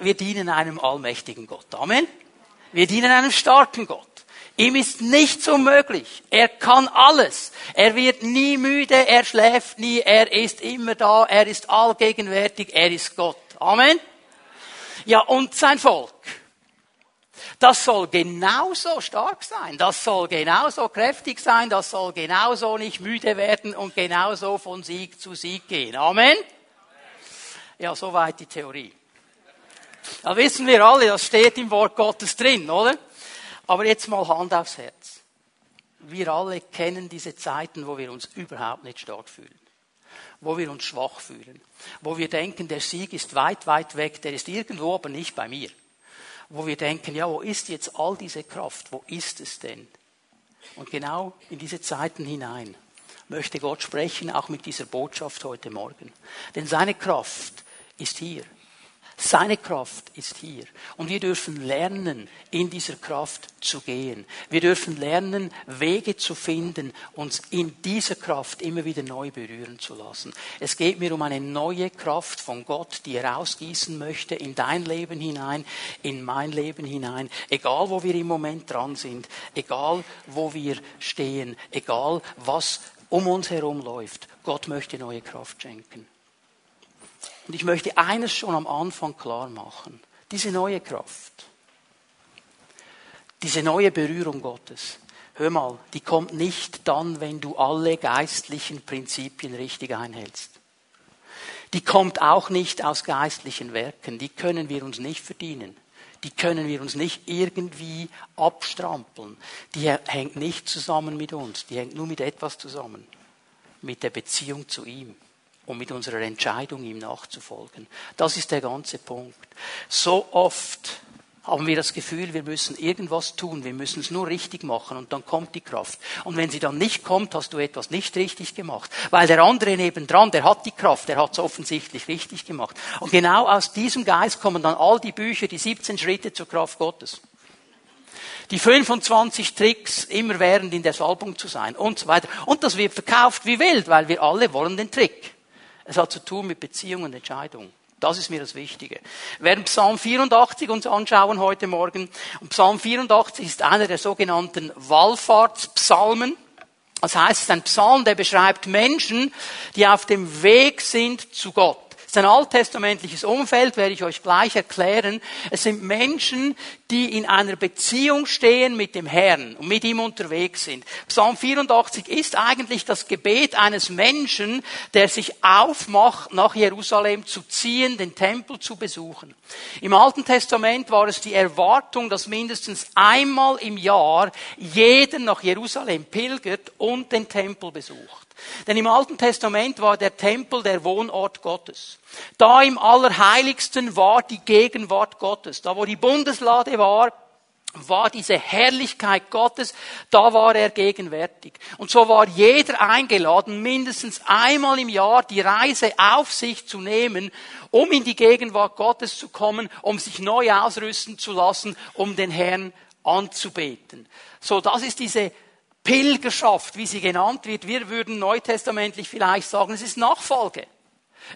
wir dienen einem allmächtigen Gott. Amen. Wir dienen einem starken Gott. Ihm ist nichts unmöglich. Er kann alles. Er wird nie müde, er schläft nie, er ist immer da, er ist allgegenwärtig, er ist Gott. Amen. Ja, und sein Volk. Das soll genauso stark sein, das soll genauso kräftig sein, das soll genauso nicht müde werden und genauso von Sieg zu Sieg gehen. Amen. Ja, soweit die Theorie. Da wissen wir alle, das steht im Wort Gottes drin, oder? Aber jetzt mal Hand aufs Herz. Wir alle kennen diese Zeiten, wo wir uns überhaupt nicht stark fühlen. Wo wir uns schwach fühlen. Wo wir denken, der Sieg ist weit, weit weg, der ist irgendwo, aber nicht bei mir. Wo wir denken, ja, wo ist jetzt all diese Kraft? Wo ist es denn? Und genau in diese Zeiten hinein möchte Gott sprechen, auch mit dieser Botschaft heute Morgen. Denn seine Kraft ist hier. Seine Kraft ist hier. Und wir dürfen lernen, in dieser Kraft zu gehen. Wir dürfen lernen, Wege zu finden, uns in dieser Kraft immer wieder neu berühren zu lassen. Es geht mir um eine neue Kraft von Gott, die er ausgießen möchte in dein Leben hinein, in mein Leben hinein. Egal, wo wir im Moment dran sind, egal, wo wir stehen, egal, was um uns herum läuft. Gott möchte neue Kraft schenken. Und ich möchte eines schon am Anfang klar machen. Diese neue Kraft, diese neue Berührung Gottes, hör mal, die kommt nicht dann, wenn du alle geistlichen Prinzipien richtig einhältst. Die kommt auch nicht aus geistlichen Werken, die können wir uns nicht verdienen. Die können wir uns nicht irgendwie abstrampeln. Die hängt nicht zusammen mit uns, die hängt nur mit etwas zusammen. Mit der Beziehung zu ihm und mit unserer Entscheidung, ihm nachzufolgen. Das ist der ganze Punkt. So oft haben wir das Gefühl, wir müssen irgendwas tun, wir müssen es nur richtig machen und dann kommt die Kraft. Und wenn sie dann nicht kommt, hast du etwas nicht richtig gemacht. Weil der andere nebendran, der hat die Kraft, der hat es offensichtlich richtig gemacht. Und genau aus diesem Geist kommen dann all die Bücher, die 17 Schritte zur Kraft Gottes. Die 25 Tricks, immer während in der Salbung zu sein und so weiter. Und das wird verkauft wie wild, weil wir alle wollen den Trick. Es hat zu tun mit Beziehung und Entscheidung. Das ist mir das Wichtige. Wir werden Psalm 84 uns anschauen heute Morgen. Und Psalm 84 ist einer der sogenannten Wallfahrtspsalmen. Das heißt, es ist ein Psalm, der beschreibt Menschen, die auf dem Weg sind zu Gott. Ist ein alttestamentliches Umfeld, werde ich euch gleich erklären. Es sind Menschen, die in einer Beziehung stehen mit dem Herrn und mit ihm unterwegs sind. Psalm 84 ist eigentlich das Gebet eines Menschen, der sich aufmacht, nach Jerusalem zu ziehen, den Tempel zu besuchen. Im Alten Testament war es die Erwartung, dass mindestens einmal im Jahr jeder nach Jerusalem pilgert und den Tempel besucht. Denn im Alten Testament war der Tempel der Wohnort Gottes. Da im Allerheiligsten war die Gegenwart Gottes. Da wo die Bundeslade war, war diese Herrlichkeit Gottes, da war er gegenwärtig. Und so war jeder eingeladen, mindestens einmal im Jahr die Reise auf sich zu nehmen, um in die Gegenwart Gottes zu kommen, um sich neu ausrüsten zu lassen, um den Herrn anzubeten. So, das ist diese Pilgerschaft, wie sie genannt wird. Wir würden neutestamentlich vielleicht sagen, es ist Nachfolge.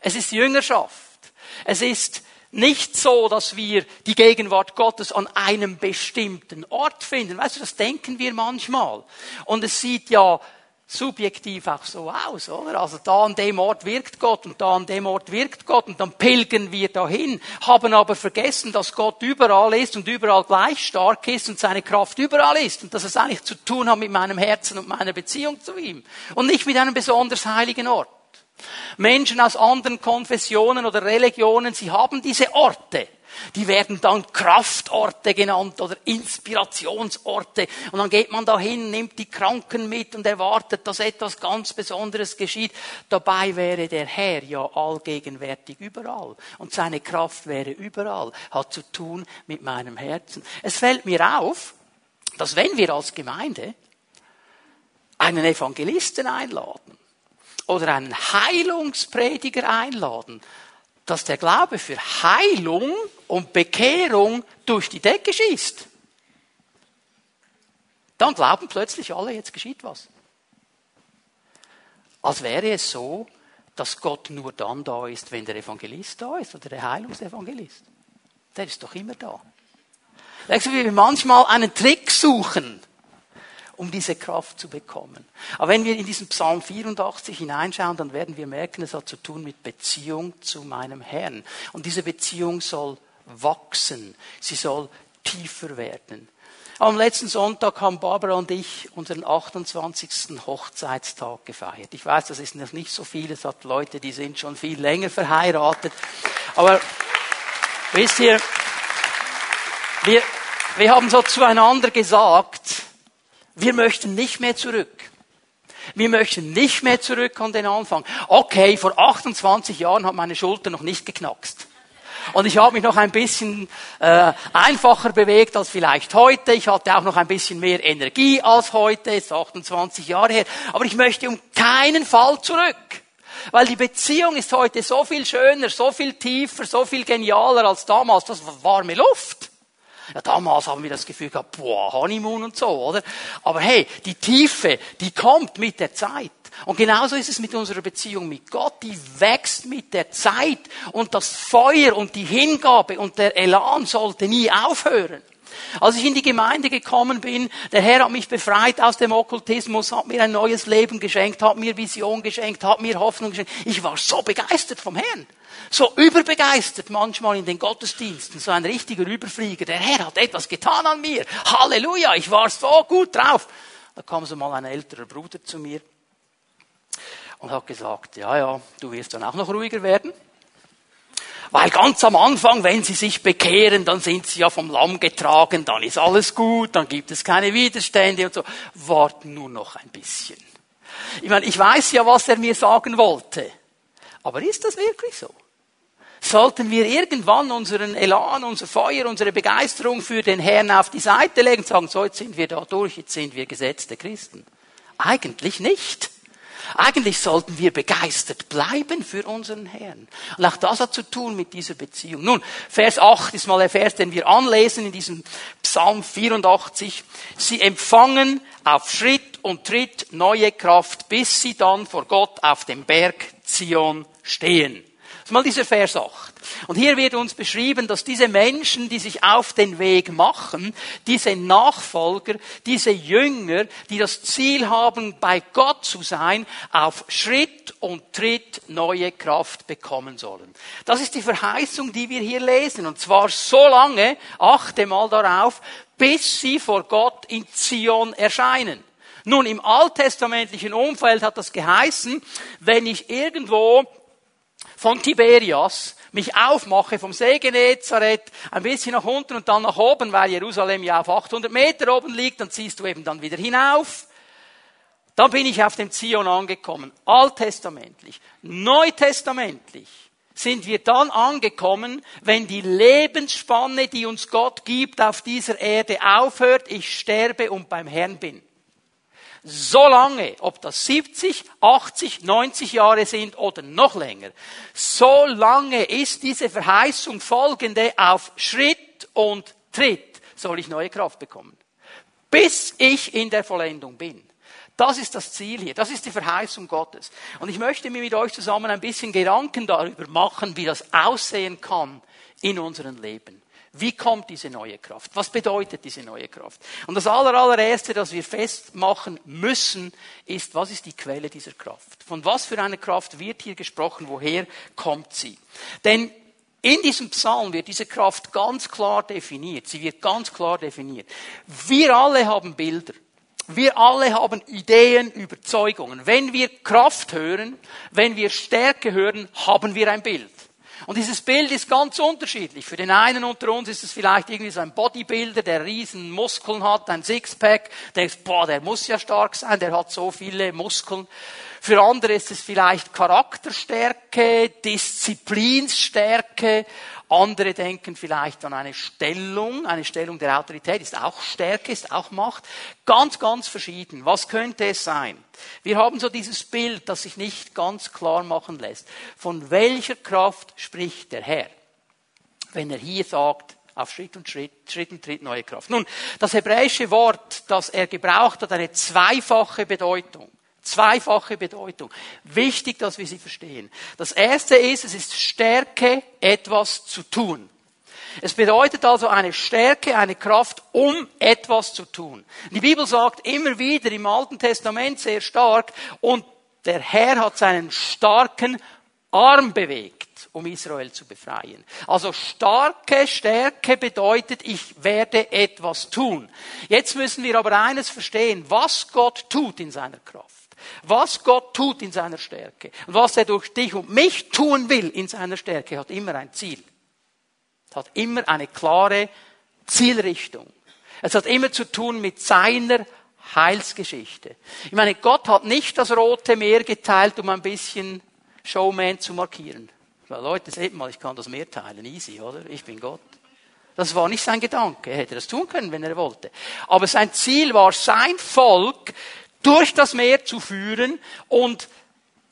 Es ist Jüngerschaft. Es ist nicht so, dass wir die Gegenwart Gottes an einem bestimmten Ort finden. Weißt du, das denken wir manchmal. Und es sieht ja subjektiv auch so aus, oder? Also da an dem Ort wirkt Gott und da an dem Ort wirkt Gott und dann pilgern wir dahin, haben aber vergessen, dass Gott überall ist und überall gleich stark ist und seine Kraft überall ist und dass es eigentlich zu tun hat mit meinem Herzen und meiner Beziehung zu ihm und nicht mit einem besonders heiligen Ort. Menschen aus anderen Konfessionen oder Religionen, sie haben diese Orte. Die werden dann Kraftorte genannt oder Inspirationsorte. Und dann geht man dahin, nimmt die Kranken mit und erwartet, dass etwas ganz Besonderes geschieht. Dabei wäre der Herr ja allgegenwärtig überall. Und seine Kraft wäre überall. Hat zu tun mit meinem Herzen. Es fällt mir auf, dass wenn wir als Gemeinde einen Evangelisten einladen, oder einen Heilungsprediger einladen, dass der Glaube für Heilung und Bekehrung durch die Decke schießt. Dann glauben plötzlich alle, jetzt geschieht was. Als wäre es so, dass Gott nur dann da ist, wenn der Evangelist da ist oder der Heilungsevangelist. Der ist doch immer da. Weißt du, wie wir manchmal einen Trick suchen, um diese Kraft zu bekommen. Aber wenn wir in diesen Psalm 84 hineinschauen, dann werden wir merken, es hat zu tun mit Beziehung zu meinem Herrn. Und diese Beziehung soll wachsen. Sie soll tiefer werden. Am letzten Sonntag haben Barbara und ich unseren 28. Hochzeitstag gefeiert. Ich weiß, das ist noch nicht so viel. Es hat Leute, die sind schon viel länger verheiratet. Aber wisst ihr, wir, wir haben so zueinander gesagt, wir möchten nicht mehr zurück. Wir möchten nicht mehr zurück an den Anfang. Okay, vor 28 Jahren hat meine Schulter noch nicht geknackst. Und ich habe mich noch ein bisschen äh, einfacher bewegt als vielleicht heute. Ich hatte auch noch ein bisschen mehr Energie als heute, ist 28 Jahre her. Aber ich möchte um keinen Fall zurück. Weil die Beziehung ist heute so viel schöner, so viel tiefer, so viel genialer als damals. Das war warme Luft. Ja, damals haben wir das Gefühl gehabt, boah, Honeymoon und so, oder? Aber hey, die Tiefe, die kommt mit der Zeit. Und genauso ist es mit unserer Beziehung mit Gott. Die wächst mit der Zeit. Und das Feuer und die Hingabe und der Elan sollte nie aufhören. Als ich in die Gemeinde gekommen bin, der Herr hat mich befreit aus dem Okkultismus, hat mir ein neues Leben geschenkt, hat mir Vision geschenkt, hat mir Hoffnung geschenkt. Ich war so begeistert vom Herrn. So überbegeistert manchmal in den Gottesdiensten. So ein richtiger Überflieger. Der Herr hat etwas getan an mir. Halleluja, ich war so gut drauf. Da kam so mal ein älterer Bruder zu mir und hat gesagt, ja, ja, du wirst dann auch noch ruhiger werden. Weil ganz am Anfang, wenn sie sich bekehren, dann sind sie ja vom Lamm getragen, dann ist alles gut, dann gibt es keine Widerstände und so. Warten nur noch ein bisschen. Ich meine, ich weiß ja, was er mir sagen wollte. Aber ist das wirklich so? Sollten wir irgendwann unseren Elan, unser Feuer, unsere Begeisterung für den Herrn auf die Seite legen und sagen, so jetzt sind wir da durch, jetzt sind wir gesetzte Christen? Eigentlich nicht. Eigentlich sollten wir begeistert bleiben für unseren Herrn. Und auch das hat zu tun mit dieser Beziehung. Nun, Vers 8 ist mal der Vers, den wir anlesen in diesem Psalm 84. Sie empfangen auf Schritt und Tritt neue Kraft, bis sie dann vor Gott auf dem Berg Zion stehen. Das ist mal dieser Vers 8. Und hier wird uns beschrieben, dass diese Menschen, die sich auf den Weg machen, diese Nachfolger, diese Jünger, die das Ziel haben, bei Gott zu sein, auf Schritt und Tritt neue Kraft bekommen sollen. Das ist die Verheißung, die wir hier lesen. Und zwar so lange, achte mal darauf, bis sie vor Gott in Zion erscheinen. Nun, im alttestamentlichen Umfeld hat das geheißen, wenn ich irgendwo von Tiberias mich aufmache vom See Genezareth ein bisschen nach unten und dann nach oben, weil Jerusalem ja auf 800 Meter oben liegt, dann ziehst du eben dann wieder hinauf. Dann bin ich auf dem Zion angekommen. Alttestamentlich. Neutestamentlich sind wir dann angekommen, wenn die Lebensspanne, die uns Gott gibt, auf dieser Erde aufhört, ich sterbe und beim Herrn bin so lange, ob das 70, 80, 90 Jahre sind oder noch länger, so lange ist diese Verheißung folgende auf Schritt und Tritt soll ich neue Kraft bekommen. Bis ich in der Vollendung bin. Das ist das Ziel hier. Das ist die Verheißung Gottes. Und ich möchte mir mit euch zusammen ein bisschen Gedanken darüber machen, wie das aussehen kann in unserem Leben. Wie kommt diese neue Kraft? Was bedeutet diese neue Kraft? Und das allererste, das wir festmachen müssen, ist, was ist die Quelle dieser Kraft? Von was für einer Kraft wird hier gesprochen? Woher kommt sie? Denn in diesem Psalm wird diese Kraft ganz klar definiert. Sie wird ganz klar definiert. Wir alle haben Bilder. Wir alle haben Ideen, Überzeugungen. Wenn wir Kraft hören, wenn wir Stärke hören, haben wir ein Bild. Und dieses Bild ist ganz unterschiedlich. Für den einen unter uns ist es vielleicht irgendwie so ein Bodybuilder, der riesen Muskeln hat, ein Sixpack, der denkt, boah, der muss ja stark sein, der hat so viele Muskeln. Für andere ist es vielleicht Charakterstärke, Disziplinstärke. Andere denken vielleicht an eine Stellung, eine Stellung der Autorität, ist auch Stärke, ist auch Macht. Ganz, ganz verschieden. Was könnte es sein? Wir haben so dieses Bild, das sich nicht ganz klar machen lässt. Von welcher Kraft spricht der Herr? Wenn er hier sagt, auf Schritt und Schritt, Schritt und Tritt neue Kraft. Nun, das hebräische Wort, das er gebraucht hat, eine zweifache Bedeutung. Zweifache Bedeutung. Wichtig, dass wir sie verstehen. Das erste ist, es ist Stärke, etwas zu tun. Es bedeutet also eine Stärke, eine Kraft, um etwas zu tun. Die Bibel sagt immer wieder im Alten Testament sehr stark, und der Herr hat seinen starken Arm bewegt, um Israel zu befreien. Also starke Stärke bedeutet, ich werde etwas tun. Jetzt müssen wir aber eines verstehen, was Gott tut in seiner Kraft. Was Gott tut in seiner Stärke und was er durch dich und mich tun will in seiner Stärke, hat immer ein Ziel. Es hat immer eine klare Zielrichtung. Es hat immer zu tun mit seiner Heilsgeschichte. Ich meine, Gott hat nicht das Rote Meer geteilt, um ein bisschen Showman zu markieren. Weil Leute, seht mal, ich kann das Meer teilen, easy, oder? Ich bin Gott. Das war nicht sein Gedanke. Er hätte das tun können, wenn er wollte. Aber sein Ziel war, sein Volk durch das Meer zu führen und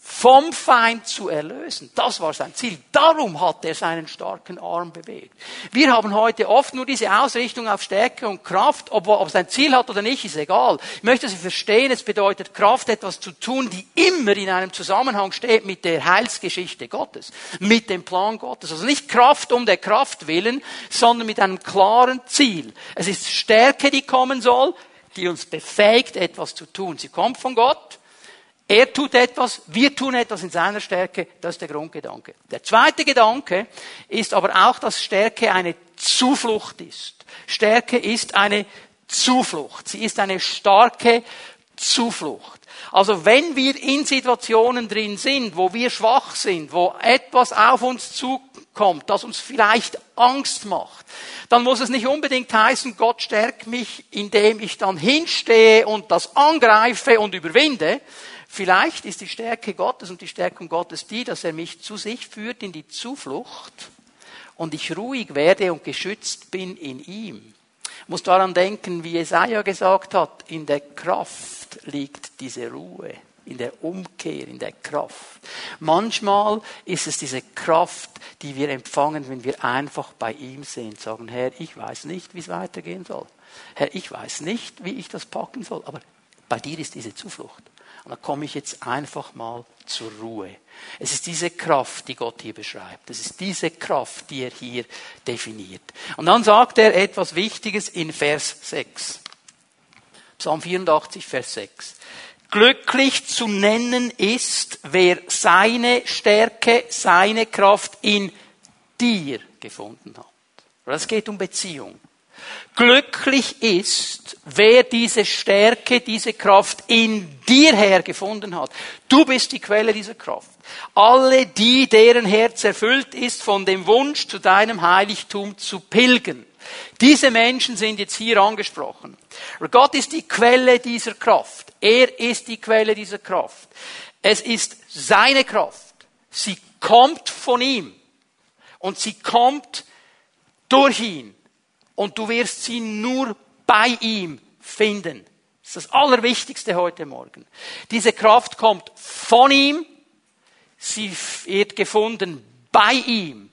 vom Feind zu erlösen. Das war sein Ziel. Darum hat er seinen starken Arm bewegt. Wir haben heute oft nur diese Ausrichtung auf Stärke und Kraft, ob, ob sein Ziel hat oder nicht, ist egal. Ich möchte Sie verstehen, es bedeutet Kraft, etwas zu tun, die immer in einem Zusammenhang steht mit der Heilsgeschichte Gottes, mit dem Plan Gottes. Also nicht Kraft um der Kraft willen, sondern mit einem klaren Ziel. Es ist Stärke, die kommen soll, die uns befähigt, etwas zu tun. Sie kommt von Gott. Er tut etwas, wir tun etwas in seiner Stärke, das ist der Grundgedanke. Der zweite Gedanke ist aber auch, dass Stärke eine Zuflucht ist. Stärke ist eine Zuflucht. Sie ist eine starke Zuflucht. Also wenn wir in Situationen drin sind, wo wir schwach sind, wo etwas auf uns zukommt, das uns vielleicht Angst macht, dann muss es nicht unbedingt heißen, Gott stärkt mich, indem ich dann hinstehe und das angreife und überwinde, Vielleicht ist die Stärke Gottes und die Stärkung Gottes die, dass er mich zu sich führt in die Zuflucht und ich ruhig werde und geschützt bin in ihm. Ich muss daran denken, wie Jesaja gesagt hat, in der Kraft liegt diese Ruhe, in der Umkehr, in der Kraft. Manchmal ist es diese Kraft, die wir empfangen, wenn wir einfach bei ihm sind, sagen, Herr, ich weiß nicht, wie es weitergehen soll. Herr, ich weiß nicht, wie ich das packen soll, aber bei dir ist diese Zuflucht. Und da komme ich jetzt einfach mal zur Ruhe. Es ist diese Kraft, die Gott hier beschreibt. Es ist diese Kraft, die er hier definiert. Und dann sagt er etwas Wichtiges in Vers 6. Psalm 84, Vers 6. Glücklich zu nennen ist, wer seine Stärke, seine Kraft in dir gefunden hat. Es geht um Beziehung. Glücklich ist, wer diese Stärke, diese Kraft in dir hergefunden hat. Du bist die Quelle dieser Kraft. Alle die, deren Herz erfüllt ist von dem Wunsch, zu deinem Heiligtum zu pilgern. Diese Menschen sind jetzt hier angesprochen. Gott ist die Quelle dieser Kraft. Er ist die Quelle dieser Kraft. Es ist seine Kraft. Sie kommt von ihm. Und sie kommt durch ihn und du wirst sie nur bei ihm finden. Das ist das Allerwichtigste heute Morgen. Diese Kraft kommt von ihm, sie wird gefunden bei ihm,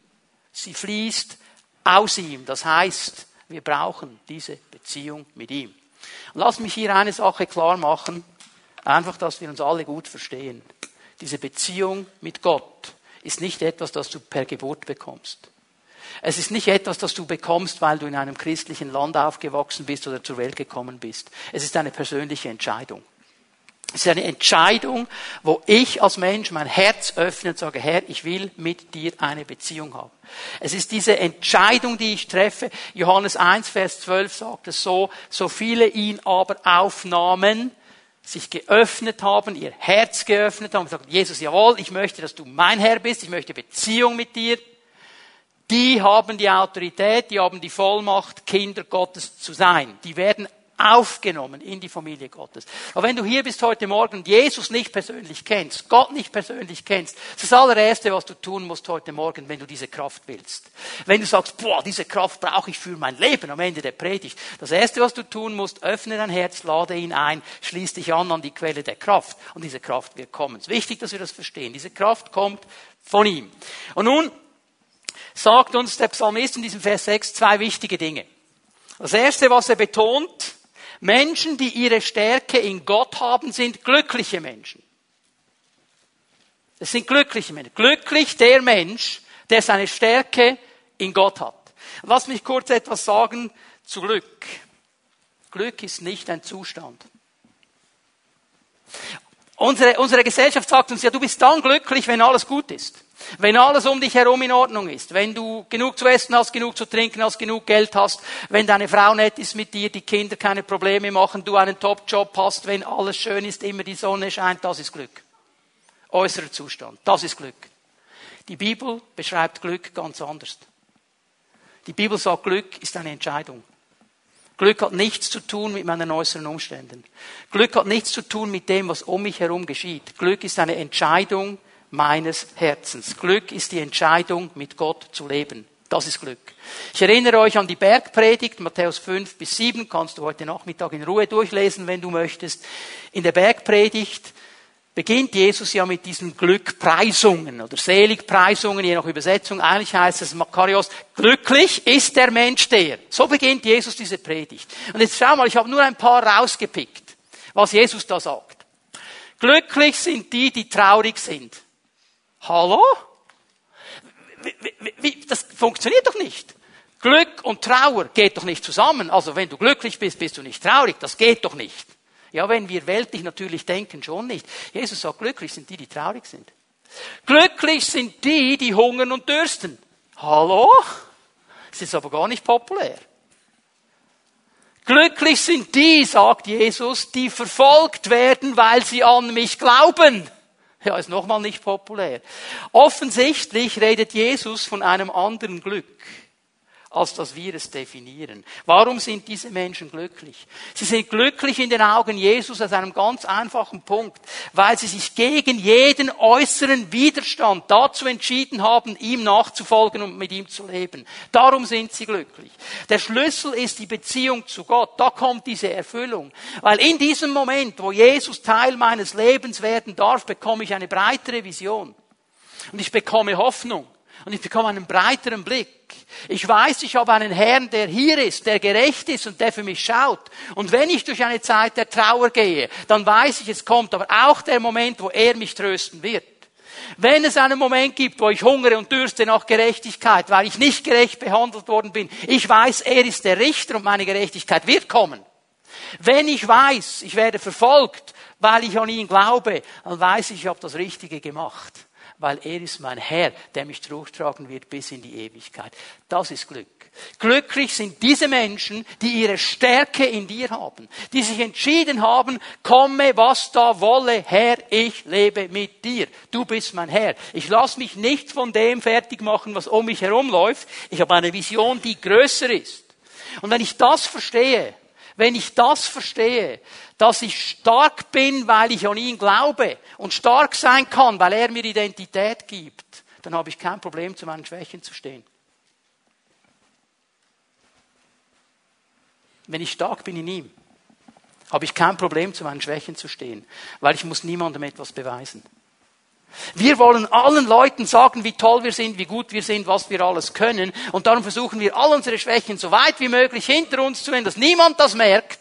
sie fließt aus ihm. Das heißt, wir brauchen diese Beziehung mit ihm. Und lass mich hier eine Sache klar machen, einfach, dass wir uns alle gut verstehen. Diese Beziehung mit Gott ist nicht etwas, das du per Geburt bekommst. Es ist nicht etwas, das du bekommst, weil du in einem christlichen Land aufgewachsen bist oder zur Welt gekommen bist. Es ist eine persönliche Entscheidung. Es ist eine Entscheidung, wo ich als Mensch mein Herz öffne und sage, Herr, ich will mit dir eine Beziehung haben. Es ist diese Entscheidung, die ich treffe. Johannes 1, Vers 12 sagt es so, so viele ihn aber aufnahmen, sich geöffnet haben, ihr Herz geöffnet haben und Jesus, jawohl, ich möchte, dass du mein Herr bist, ich möchte Beziehung mit dir die haben die Autorität, die haben die Vollmacht, Kinder Gottes zu sein. Die werden aufgenommen in die Familie Gottes. Aber wenn du hier bist heute Morgen und Jesus nicht persönlich kennst, Gott nicht persönlich kennst, das ist das allererste, was du tun musst heute Morgen, wenn du diese Kraft willst. Wenn du sagst, boah, diese Kraft brauche ich für mein Leben am Ende der Predigt. Das erste, was du tun musst, öffne dein Herz, lade ihn ein, schließ dich an an die Quelle der Kraft und diese Kraft wird kommen. Es ist wichtig, dass wir das verstehen. Diese Kraft kommt von ihm. Und nun sagt uns der Psalmist in diesem Vers 6 zwei wichtige Dinge. Das erste, was er betont, Menschen, die ihre Stärke in Gott haben, sind glückliche Menschen. Es sind glückliche Menschen. Glücklich der Mensch, der seine Stärke in Gott hat. Lass mich kurz etwas sagen zu Glück. Glück ist nicht ein Zustand. Unsere, unsere Gesellschaft sagt uns ja, du bist dann glücklich, wenn alles gut ist. Wenn alles um dich herum in Ordnung ist, wenn du genug zu essen hast, genug zu trinken hast, genug Geld hast, wenn deine Frau nett ist mit dir, die Kinder keine Probleme machen, du einen Top-Job hast, wenn alles schön ist, immer die Sonne scheint, das ist Glück. Äußerer Zustand, das ist Glück. Die Bibel beschreibt Glück ganz anders. Die Bibel sagt, Glück ist eine Entscheidung. Glück hat nichts zu tun mit meinen äußeren Umständen. Glück hat nichts zu tun mit dem, was um mich herum geschieht. Glück ist eine Entscheidung meines Herzens. Glück ist die Entscheidung, mit Gott zu leben. Das ist Glück. Ich erinnere euch an die Bergpredigt, Matthäus 5 bis 7, kannst du heute Nachmittag in Ruhe durchlesen, wenn du möchtest. In der Bergpredigt beginnt Jesus ja mit diesen Glückpreisungen oder Seligpreisungen, je nach Übersetzung. Eigentlich heißt es Makarios, glücklich ist der Mensch der. So beginnt Jesus diese Predigt. Und jetzt schau mal, ich habe nur ein paar rausgepickt, was Jesus da sagt. Glücklich sind die, die traurig sind. Hallo? Das funktioniert doch nicht. Glück und Trauer geht doch nicht zusammen. Also wenn du glücklich bist, bist du nicht traurig. Das geht doch nicht. Ja, wenn wir weltlich natürlich denken, schon nicht. Jesus sagt, glücklich sind die, die traurig sind. Glücklich sind die, die hungern und dürsten. Hallo? Das ist aber gar nicht populär. Glücklich sind die, sagt Jesus, die verfolgt werden, weil sie an mich glauben. Ja, ist nochmal nicht populär. Offensichtlich redet Jesus von einem anderen Glück als dass wir es definieren. Warum sind diese Menschen glücklich? Sie sind glücklich in den Augen Jesus aus einem ganz einfachen Punkt, weil sie sich gegen jeden äußeren Widerstand dazu entschieden haben, ihm nachzufolgen und mit ihm zu leben. Darum sind sie glücklich. Der Schlüssel ist die Beziehung zu Gott. Da kommt diese Erfüllung. Weil in diesem Moment, wo Jesus Teil meines Lebens werden darf, bekomme ich eine breitere Vision. Und ich bekomme Hoffnung. Und ich bekomme einen breiteren Blick. Ich weiß, ich habe einen Herrn, der hier ist, der gerecht ist und der für mich schaut. Und wenn ich durch eine Zeit der Trauer gehe, dann weiß ich, es kommt aber auch der Moment, wo er mich trösten wird. Wenn es einen Moment gibt, wo ich hungere und dürste nach Gerechtigkeit, weil ich nicht gerecht behandelt worden bin, ich weiß, er ist der Richter und meine Gerechtigkeit wird kommen. Wenn ich weiß, ich werde verfolgt, weil ich an ihn glaube, dann weiß ich, ich habe das Richtige gemacht weil er ist mein Herr, der mich durchtragen wird bis in die Ewigkeit. Das ist Glück. Glücklich sind diese Menschen, die ihre Stärke in dir haben, die sich entschieden haben, komme, was da wolle, Herr, ich lebe mit dir. Du bist mein Herr. Ich lasse mich nicht von dem fertig machen, was um mich herumläuft. Ich habe eine Vision, die größer ist. Und wenn ich das verstehe, wenn ich das verstehe, dass ich stark bin, weil ich an ihn glaube und stark sein kann, weil er mir Identität gibt, dann habe ich kein Problem, zu meinen Schwächen zu stehen. Wenn ich stark bin in ihm, habe ich kein Problem, zu meinen Schwächen zu stehen, weil ich muss niemandem etwas beweisen. Wir wollen allen Leuten sagen, wie toll wir sind, wie gut wir sind, was wir alles können. Und darum versuchen wir, all unsere Schwächen so weit wie möglich hinter uns zu nehmen, dass niemand das merkt,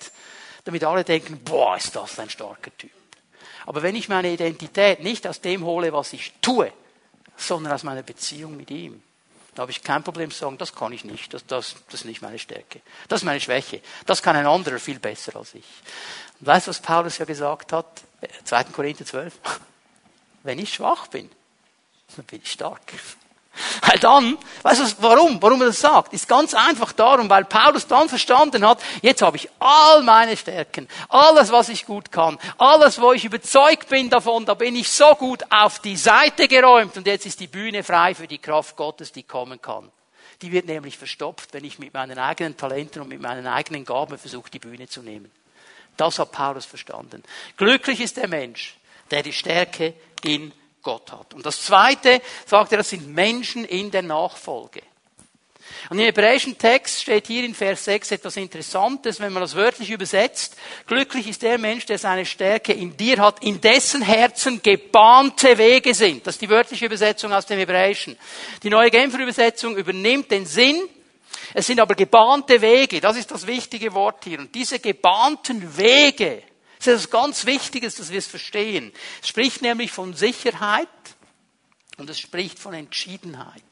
damit alle denken, boah, ist das ein starker Typ. Aber wenn ich meine Identität nicht aus dem hole, was ich tue, sondern aus meiner Beziehung mit ihm, da habe ich kein Problem zu sagen, das kann ich nicht, das, das, das ist nicht meine Stärke, das ist meine Schwäche, das kann ein anderer viel besser als ich. Und weißt du, was Paulus ja gesagt hat? 2. Korinther 12. Wenn ich schwach bin, dann bin ich stark. Weil dann, weißt du warum? Warum er das sagt? Ist ganz einfach darum, weil Paulus dann verstanden hat, jetzt habe ich all meine Stärken, alles, was ich gut kann, alles, wo ich überzeugt bin davon, da bin ich so gut auf die Seite geräumt und jetzt ist die Bühne frei für die Kraft Gottes, die kommen kann. Die wird nämlich verstopft, wenn ich mit meinen eigenen Talenten und mit meinen eigenen Gaben versuche, die Bühne zu nehmen. Das hat Paulus verstanden. Glücklich ist der Mensch, der die Stärke in Gott hat. Und das Zweite, sagt er, das sind Menschen in der Nachfolge. Und im hebräischen Text steht hier in Vers 6 etwas Interessantes, wenn man das wörtlich übersetzt. Glücklich ist der Mensch, der seine Stärke in dir hat, in dessen Herzen gebahnte Wege sind. Das ist die wörtliche Übersetzung aus dem Hebräischen. Die neue Genfer Übersetzung übernimmt den Sinn. Es sind aber gebahnte Wege. Das ist das wichtige Wort hier. Und diese gebahnten Wege, das ist etwas ganz Wichtiges, dass wir es verstehen. Es spricht nämlich von Sicherheit und es spricht von Entschiedenheit.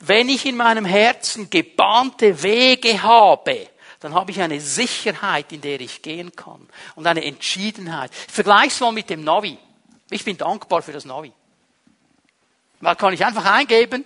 wenn ich in meinem Herzen gebahnte Wege habe, dann habe ich eine Sicherheit, in der ich gehen kann und eine Entschiedenheit. Vergleich's mal mit dem Navi. Ich bin dankbar für das Navi. Da kann ich einfach eingeben,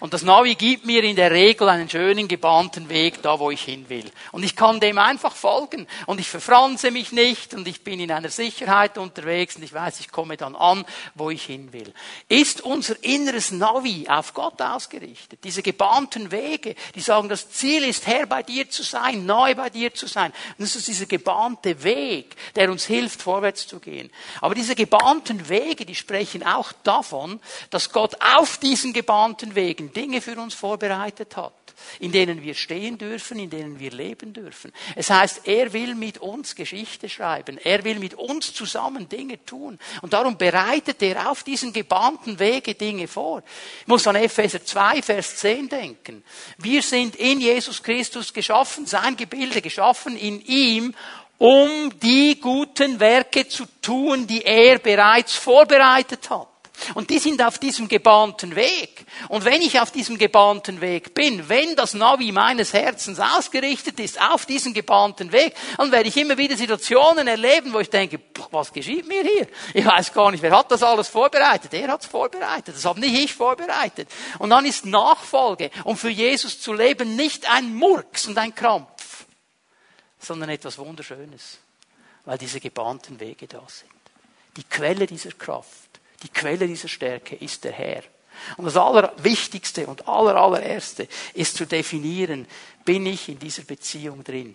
und das Navi gibt mir in der Regel einen schönen gebahnten Weg da, wo ich hin will. Und ich kann dem einfach folgen. Und ich verfranse mich nicht und ich bin in einer Sicherheit unterwegs und ich weiß, ich komme dann an, wo ich hin will. Ist unser inneres Navi auf Gott ausgerichtet? Diese gebahnten Wege, die sagen, das Ziel ist, Herr bei dir zu sein, neu bei dir zu sein. Und das ist dieser gebahnte Weg, der uns hilft, vorwärts zu gehen. Aber diese gebahnten Wege, die sprechen auch davon, dass Gott auf diesen gebahnten Wegen Dinge für uns vorbereitet hat, in denen wir stehen dürfen, in denen wir leben dürfen. Es heißt, er will mit uns Geschichte schreiben. Er will mit uns zusammen Dinge tun. Und darum bereitet er auf diesen gebahnten Wege Dinge vor. Ich muss an Epheser 2, Vers 10 denken. Wir sind in Jesus Christus geschaffen, sein Gebilde geschaffen, in ihm, um die guten Werke zu tun, die er bereits vorbereitet hat. Und die sind auf diesem gebahnten Weg. Und wenn ich auf diesem gebahnten Weg bin, wenn das Navi meines Herzens ausgerichtet ist auf diesen gebahnten Weg, dann werde ich immer wieder Situationen erleben, wo ich denke, was geschieht mir hier? Ich weiß gar nicht, wer hat das alles vorbereitet? Er hat es vorbereitet. Das habe nicht ich vorbereitet. Und dann ist Nachfolge, um für Jesus zu leben, nicht ein Murks und ein Krampf, sondern etwas Wunderschönes, weil diese gebahnten Wege da sind. Die Quelle dieser Kraft die Quelle dieser Stärke ist der Herr. Und das Allerwichtigste und Aller, allererste ist zu definieren, bin ich in dieser Beziehung drin?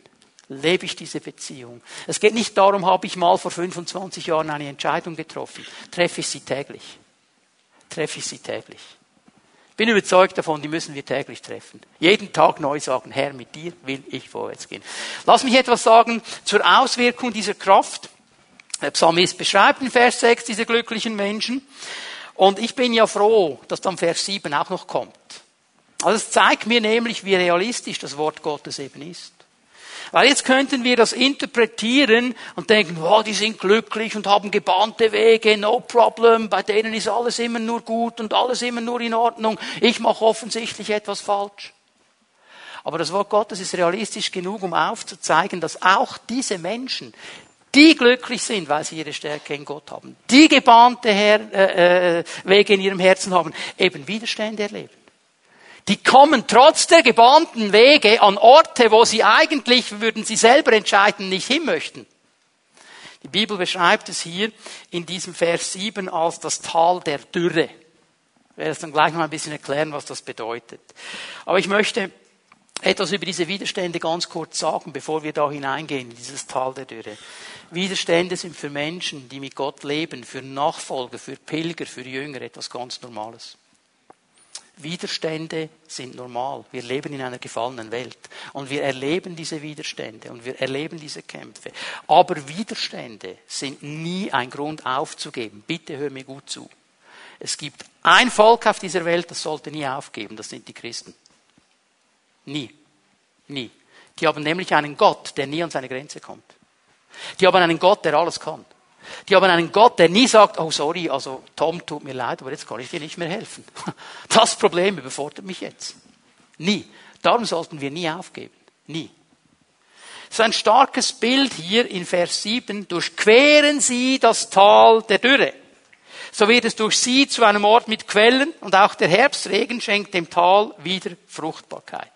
Lebe ich diese Beziehung? Es geht nicht darum, habe ich mal vor 25 Jahren eine Entscheidung getroffen. Treffe ich sie täglich? Treffe ich sie täglich? Bin überzeugt davon, die müssen wir täglich treffen. Jeden Tag neu sagen, Herr, mit dir will ich vorwärts gehen. Lass mich etwas sagen zur Auswirkung dieser Kraft. Der Psalmist beschreibt in Vers 6 diese glücklichen Menschen. Und ich bin ja froh, dass dann Vers 7 auch noch kommt. Also es zeigt mir nämlich, wie realistisch das Wort Gottes eben ist. Weil jetzt könnten wir das interpretieren und denken, wow, die sind glücklich und haben gebahnte Wege, no problem, bei denen ist alles immer nur gut und alles immer nur in Ordnung. Ich mache offensichtlich etwas falsch. Aber das Wort Gottes ist realistisch genug, um aufzuzeigen, dass auch diese Menschen, die glücklich sind, weil sie ihre Stärke in Gott haben, die gebahnte Her äh, äh, Wege in ihrem Herzen haben, eben Widerstände erleben. Die kommen trotz der gebahnten Wege an Orte, wo sie eigentlich, würden sie selber entscheiden, nicht hin möchten. Die Bibel beschreibt es hier in diesem Vers 7 als das Tal der Dürre. Ich werde es dann gleich mal ein bisschen erklären, was das bedeutet. Aber ich möchte etwas über diese Widerstände ganz kurz sagen, bevor wir da hineingehen in dieses Tal der Dürre. Widerstände sind für Menschen, die mit Gott leben, für Nachfolger, für Pilger, für Jünger etwas ganz Normales. Widerstände sind normal. Wir leben in einer gefallenen Welt und wir erleben diese Widerstände und wir erleben diese Kämpfe. Aber Widerstände sind nie ein Grund aufzugeben. Bitte hör mir gut zu. Es gibt ein Volk auf dieser Welt, das sollte nie aufgeben, das sind die Christen. Nie. Nie. Die haben nämlich einen Gott, der nie an seine Grenze kommt. Die haben einen Gott, der alles kann. Die haben einen Gott, der nie sagt, oh sorry, also Tom, tut mir leid, aber jetzt kann ich dir nicht mehr helfen. Das Problem überfordert mich jetzt. Nie. Darum sollten wir nie aufgeben. Nie. Das ist ein starkes Bild hier in Vers 7. Durchqueren sie das Tal der Dürre. So wird es durch sie zu einem Ort mit Quellen und auch der Herbstregen schenkt dem Tal wieder Fruchtbarkeit.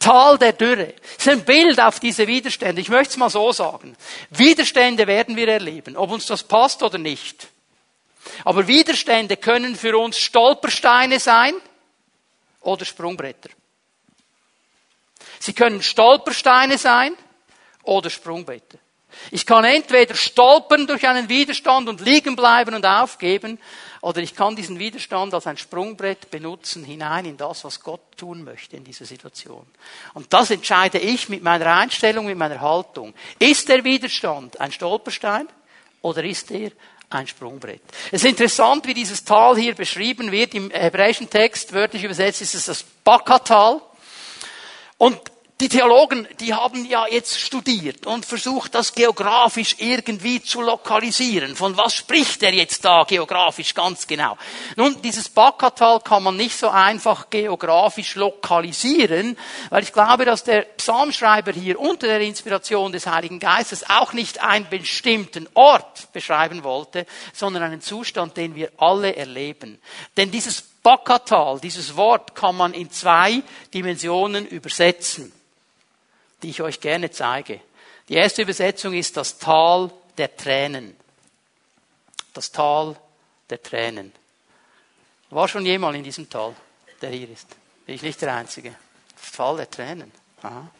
Tal der Dürre. Das ist ein Bild auf diese Widerstände. Ich möchte es mal so sagen. Widerstände werden wir erleben, ob uns das passt oder nicht. Aber Widerstände können für uns Stolpersteine sein oder Sprungbretter. Sie können Stolpersteine sein oder Sprungbretter. Ich kann entweder stolpern durch einen Widerstand und liegen bleiben und aufgeben, oder ich kann diesen Widerstand als ein Sprungbrett benutzen hinein in das, was Gott tun möchte in dieser Situation. Und das entscheide ich mit meiner Einstellung, mit meiner Haltung. Ist der Widerstand ein Stolperstein oder ist er ein Sprungbrett? Es ist interessant, wie dieses Tal hier beschrieben wird. Im hebräischen Text, wörtlich übersetzt, ist es das Bakatal. Und die Theologen, die haben ja jetzt studiert und versucht, das geografisch irgendwie zu lokalisieren. Von was spricht er jetzt da geografisch ganz genau? Nun, dieses Bakatal kann man nicht so einfach geografisch lokalisieren, weil ich glaube, dass der Psalmschreiber hier unter der Inspiration des Heiligen Geistes auch nicht einen bestimmten Ort beschreiben wollte, sondern einen Zustand, den wir alle erleben. Denn dieses Bakatal, dieses Wort kann man in zwei Dimensionen übersetzen die ich euch gerne zeige. Die erste Übersetzung ist das Tal der Tränen. Das Tal der Tränen. War schon jemand in diesem Tal, der hier ist? Bin ich nicht der Einzige? Das Tal der Tränen. Aha.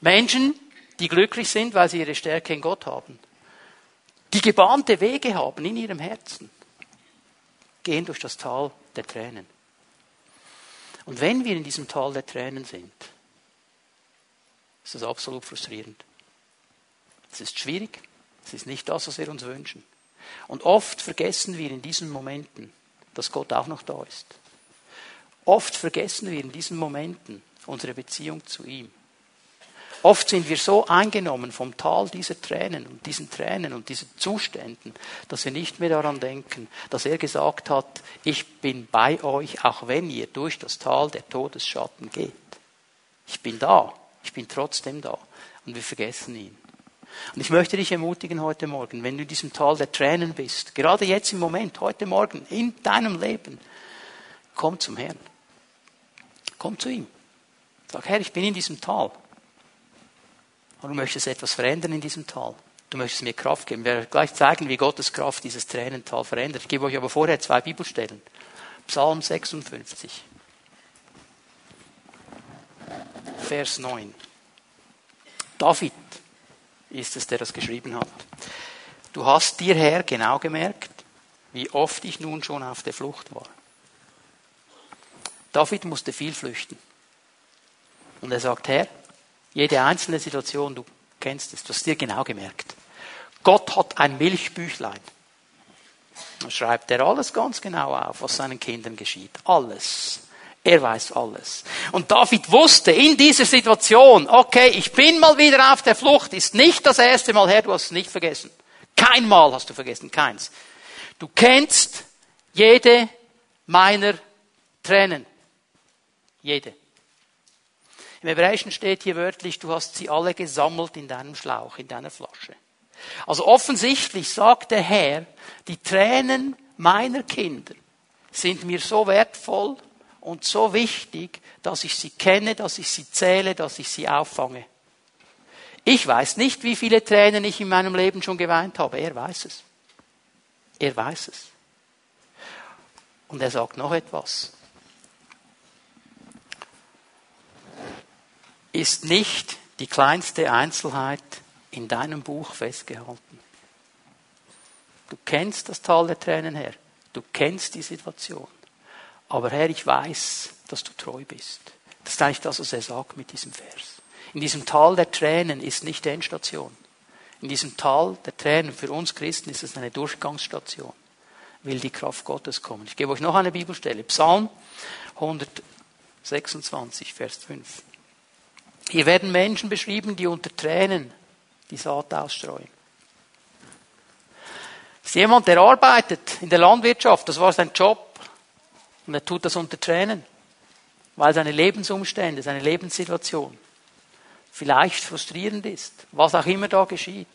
Menschen, die glücklich sind, weil sie ihre Stärke in Gott haben. Die gebahnte Wege haben in ihrem Herzen. Gehen durch das Tal der Tränen. Und wenn wir in diesem Tal der Tränen sind, ist das absolut frustrierend. Es ist schwierig. Es ist nicht das, was wir uns wünschen. Und oft vergessen wir in diesen Momenten, dass Gott auch noch da ist. Oft vergessen wir in diesen Momenten unsere Beziehung zu ihm. Oft sind wir so eingenommen vom Tal dieser Tränen und diesen Tränen und diesen Zuständen, dass wir nicht mehr daran denken, dass er gesagt hat, ich bin bei euch, auch wenn ihr durch das Tal der Todesschatten geht. Ich bin da. Ich bin trotzdem da. Und wir vergessen ihn. Und ich möchte dich ermutigen heute Morgen, wenn du in diesem Tal der Tränen bist, gerade jetzt im Moment, heute Morgen, in deinem Leben, komm zum Herrn. Komm zu ihm. Sag, Herr, ich bin in diesem Tal. Und du möchtest etwas verändern in diesem Tal. Du möchtest mir Kraft geben. Wir werden gleich zeigen, wie Gottes Kraft dieses Tränental verändert. Ich gebe euch aber vorher zwei Bibelstellen. Psalm 56. Vers 9. David ist es, der das geschrieben hat. Du hast dir, Herr, genau gemerkt, wie oft ich nun schon auf der Flucht war. David musste viel flüchten. Und er sagt, Herr, jede einzelne Situation, du kennst es, du hast dir genau gemerkt. Gott hat ein Milchbüchlein. Da schreibt er alles ganz genau auf, was seinen Kindern geschieht. Alles. Er weiß alles. Und David wusste in dieser Situation, okay, ich bin mal wieder auf der Flucht, ist nicht das erste Mal her, du hast es nicht vergessen. Kein Mal hast du vergessen, keins. Du kennst jede meiner Tränen. Jede. Im Hebräischen steht hier wörtlich, du hast sie alle gesammelt in deinem Schlauch, in deiner Flasche. Also offensichtlich sagt der Herr, die Tränen meiner Kinder sind mir so wertvoll, und so wichtig, dass ich sie kenne, dass ich sie zähle, dass ich sie auffange. Ich weiß nicht, wie viele Tränen ich in meinem Leben schon geweint habe. Er weiß es. Er weiß es. Und er sagt noch etwas. Ist nicht die kleinste Einzelheit in deinem Buch festgehalten. Du kennst das Tal der Tränen her. Du kennst die Situation. Aber Herr, ich weiß, dass du treu bist. Das ist eigentlich das, was er sagt mit diesem Vers. In diesem Tal der Tränen ist nicht Endstation. In diesem Tal der Tränen, für uns Christen ist es eine Durchgangsstation. Will die Kraft Gottes kommen. Ich gebe euch noch eine Bibelstelle. Psalm 126, Vers 5. Hier werden Menschen beschrieben, die unter Tränen die Saat ausstreuen. Das ist jemand, der arbeitet in der Landwirtschaft, das war sein Job. Und er tut das unter Tränen, weil seine Lebensumstände, seine Lebenssituation vielleicht frustrierend ist, was auch immer da geschieht.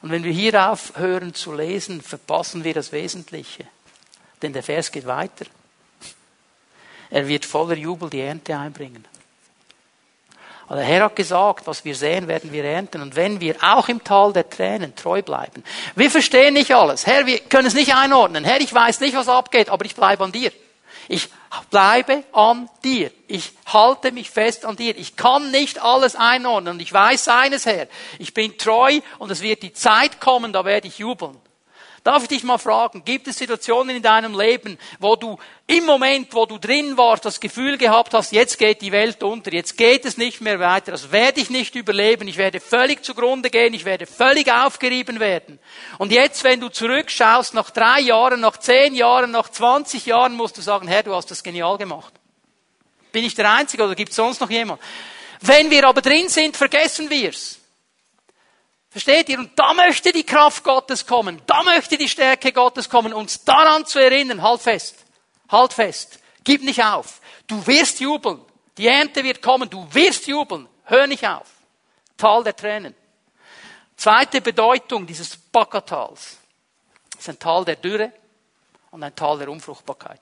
Und wenn wir hier aufhören zu lesen, verpassen wir das Wesentliche. Denn der Vers geht weiter. Er wird voller Jubel die Ernte einbringen. Also der Herr hat gesagt, was wir sehen, werden wir ernten. Und wenn wir auch im Tal der Tränen treu bleiben. Wir verstehen nicht alles. Herr, wir können es nicht einordnen. Herr, ich weiß nicht, was abgeht, aber ich bleibe an dir. Ich bleibe an dir. Ich halte mich fest an dir. Ich kann nicht alles einordnen und ich weiß eines her. Ich bin treu und es wird die Zeit kommen, da werde ich jubeln. Darf ich dich mal fragen, gibt es Situationen in deinem Leben, wo du im Moment, wo du drin warst, das Gefühl gehabt hast, jetzt geht die Welt unter, jetzt geht es nicht mehr weiter, das werde ich nicht überleben, ich werde völlig zugrunde gehen, ich werde völlig aufgerieben werden. Und jetzt, wenn du zurückschaust, nach drei Jahren, nach zehn Jahren, nach 20 Jahren, musst du sagen, Herr, du hast das genial gemacht. Bin ich der Einzige oder gibt es sonst noch jemand? Wenn wir aber drin sind, vergessen wir's. Versteht ihr? Und da möchte die Kraft Gottes kommen. Da möchte die Stärke Gottes kommen, uns daran zu erinnern. Halt fest. Halt fest. Gib nicht auf. Du wirst jubeln. Die Ernte wird kommen. Du wirst jubeln. Hör nicht auf. Tal der Tränen. Zweite Bedeutung dieses Backatals ist ein Tal der Dürre und ein Tal der Unfruchtbarkeit.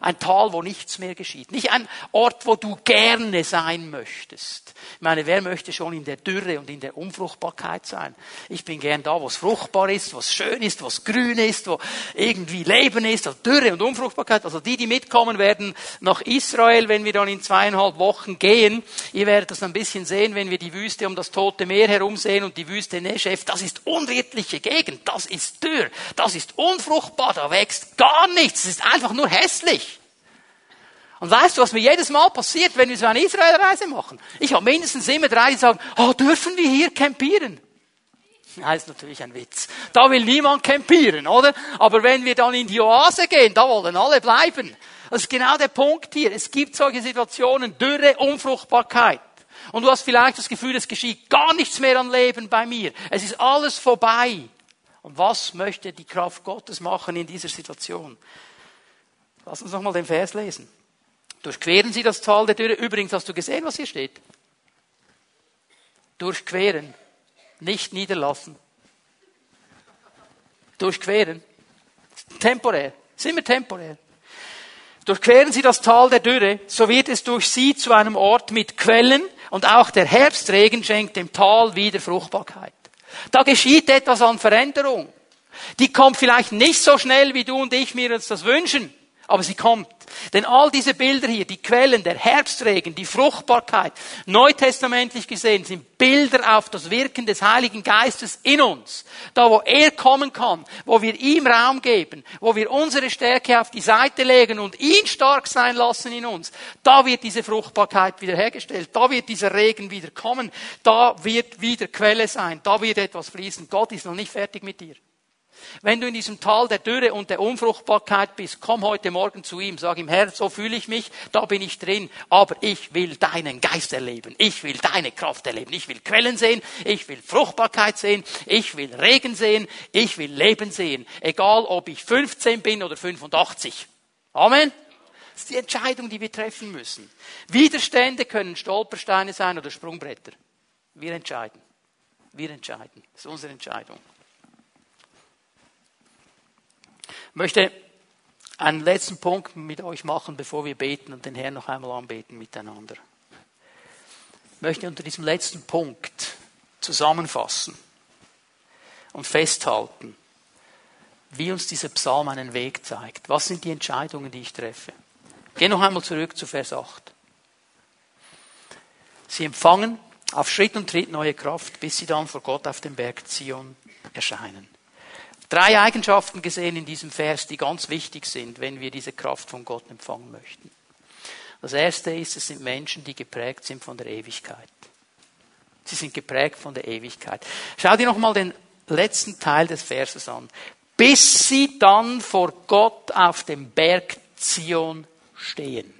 Ein Tal, wo nichts mehr geschieht. Nicht ein Ort, wo du gerne sein möchtest. Ich meine, wer möchte schon in der Dürre und in der Unfruchtbarkeit sein? Ich bin gern da, wo es fruchtbar ist, wo es schön ist, wo es grün ist, wo irgendwie Leben ist, also Dürre und Unfruchtbarkeit. Also die, die mitkommen werden nach Israel, wenn wir dann in zweieinhalb Wochen gehen, ihr werdet das ein bisschen sehen, wenn wir die Wüste um das Tote Meer herum sehen und die Wüste Neschef, das ist unwirtliche Gegend, das ist dürr, das ist unfruchtbar, da wächst gar nichts, es ist einfach nur hässlich. Und weißt du, was mir jedes Mal passiert, wenn wir so eine Israelreise machen? Ich habe mindestens immer drei, die sagen, oh, dürfen wir hier campieren? Das ist natürlich ein Witz. Da will niemand campieren, oder? Aber wenn wir dann in die Oase gehen, da wollen alle bleiben. Das ist genau der Punkt hier. Es gibt solche Situationen, Dürre, Unfruchtbarkeit. Und du hast vielleicht das Gefühl, es geschieht gar nichts mehr an Leben bei mir. Es ist alles vorbei. Und was möchte die Kraft Gottes machen in dieser Situation? Lass uns nochmal den Vers lesen. Durchqueren Sie das Tal der Dürre. Übrigens, hast du gesehen, was hier steht? Durchqueren. Nicht niederlassen. Durchqueren. Temporär. Sind wir temporär. Durchqueren Sie das Tal der Dürre, so wird es durch Sie zu einem Ort mit Quellen und auch der Herbstregen schenkt dem Tal wieder Fruchtbarkeit. Da geschieht etwas an Veränderung. Die kommt vielleicht nicht so schnell, wie du und ich mir uns das wünschen. Aber sie kommt. Denn all diese Bilder hier, die Quellen, der Herbstregen, die Fruchtbarkeit, neutestamentlich gesehen, sind Bilder auf das Wirken des Heiligen Geistes in uns. Da, wo er kommen kann, wo wir ihm Raum geben, wo wir unsere Stärke auf die Seite legen und ihn stark sein lassen in uns, da wird diese Fruchtbarkeit wiederhergestellt, da wird dieser Regen wieder kommen, da wird wieder Quelle sein, da wird etwas fließen. Gott ist noch nicht fertig mit dir. Wenn du in diesem Tal der Dürre und der Unfruchtbarkeit bist, komm heute Morgen zu ihm, sag ihm, Herr, so fühle ich mich, da bin ich drin, aber ich will deinen Geist erleben, ich will deine Kraft erleben, ich will Quellen sehen, ich will Fruchtbarkeit sehen, ich will Regen sehen, ich will Leben sehen, egal ob ich 15 bin oder 85. Amen. Das ist die Entscheidung, die wir treffen müssen. Widerstände können Stolpersteine sein oder Sprungbretter. Wir entscheiden. Wir entscheiden. Das ist unsere Entscheidung. Ich möchte einen letzten Punkt mit euch machen, bevor wir beten und den Herrn noch einmal anbeten miteinander. Ich möchte unter diesem letzten Punkt zusammenfassen und festhalten, wie uns dieser Psalm einen Weg zeigt. Was sind die Entscheidungen, die ich treffe? Geh noch einmal zurück zu Vers 8. Sie empfangen auf Schritt und Tritt neue Kraft, bis sie dann vor Gott auf dem Berg Zion erscheinen. Drei Eigenschaften gesehen in diesem Vers, die ganz wichtig sind, wenn wir diese Kraft von Gott empfangen möchten. Das erste ist, es sind Menschen, die geprägt sind von der Ewigkeit. Sie sind geprägt von der Ewigkeit. Schau dir nochmal den letzten Teil des Verses an. Bis sie dann vor Gott auf dem Berg Zion stehen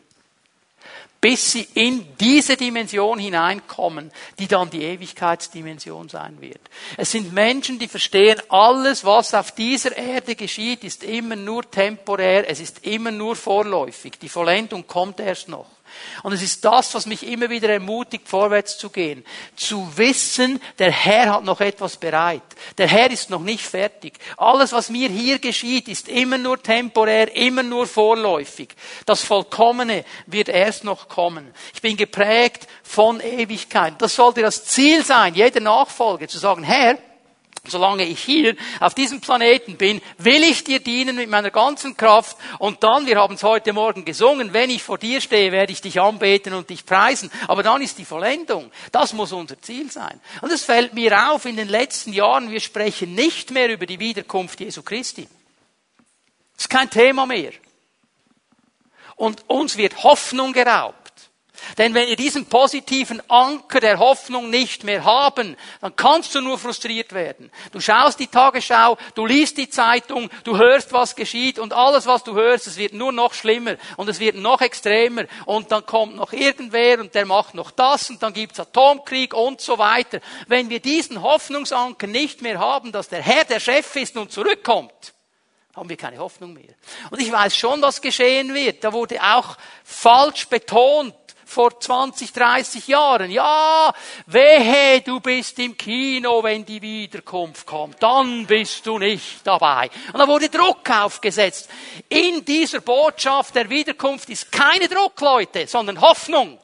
bis sie in diese Dimension hineinkommen, die dann die Ewigkeitsdimension sein wird. Es sind Menschen, die verstehen, alles, was auf dieser Erde geschieht, ist immer nur temporär, es ist immer nur vorläufig. Die Vollendung kommt erst noch. Und es ist das, was mich immer wieder ermutigt, vorwärts zu gehen. Zu wissen, der Herr hat noch etwas bereit. Der Herr ist noch nicht fertig. Alles, was mir hier geschieht, ist immer nur temporär, immer nur vorläufig. Das Vollkommene wird erst noch kommen. Ich bin geprägt von Ewigkeit. Das sollte das Ziel sein, jeder Nachfolge, zu sagen, Herr, solange ich hier auf diesem Planeten bin, will ich dir dienen mit meiner ganzen Kraft. Und dann, wir haben es heute Morgen gesungen, wenn ich vor dir stehe, werde ich dich anbeten und dich preisen. Aber dann ist die Vollendung. Das muss unser Ziel sein. Und es fällt mir auf, in den letzten Jahren, wir sprechen nicht mehr über die Wiederkunft Jesu Christi. Das ist kein Thema mehr. Und uns wird Hoffnung geraubt. Denn wenn wir diesen positiven Anker der Hoffnung nicht mehr haben, dann kannst du nur frustriert werden. Du schaust die Tagesschau, du liest die Zeitung, du hörst, was geschieht und alles, was du hörst, es wird nur noch schlimmer und es wird noch extremer und dann kommt noch irgendwer und der macht noch das und dann gibt's Atomkrieg und so weiter. Wenn wir diesen Hoffnungsanker nicht mehr haben, dass der Herr der Chef ist und zurückkommt, haben wir keine Hoffnung mehr. Und ich weiß schon, was geschehen wird. Da wurde auch falsch betont, vor 20, 30 Jahren. Ja, wehe, du bist im Kino, wenn die Wiederkunft kommt. Dann bist du nicht dabei. Und da wurde Druck aufgesetzt. In dieser Botschaft der Wiederkunft ist keine Druck, Leute, sondern Hoffnung.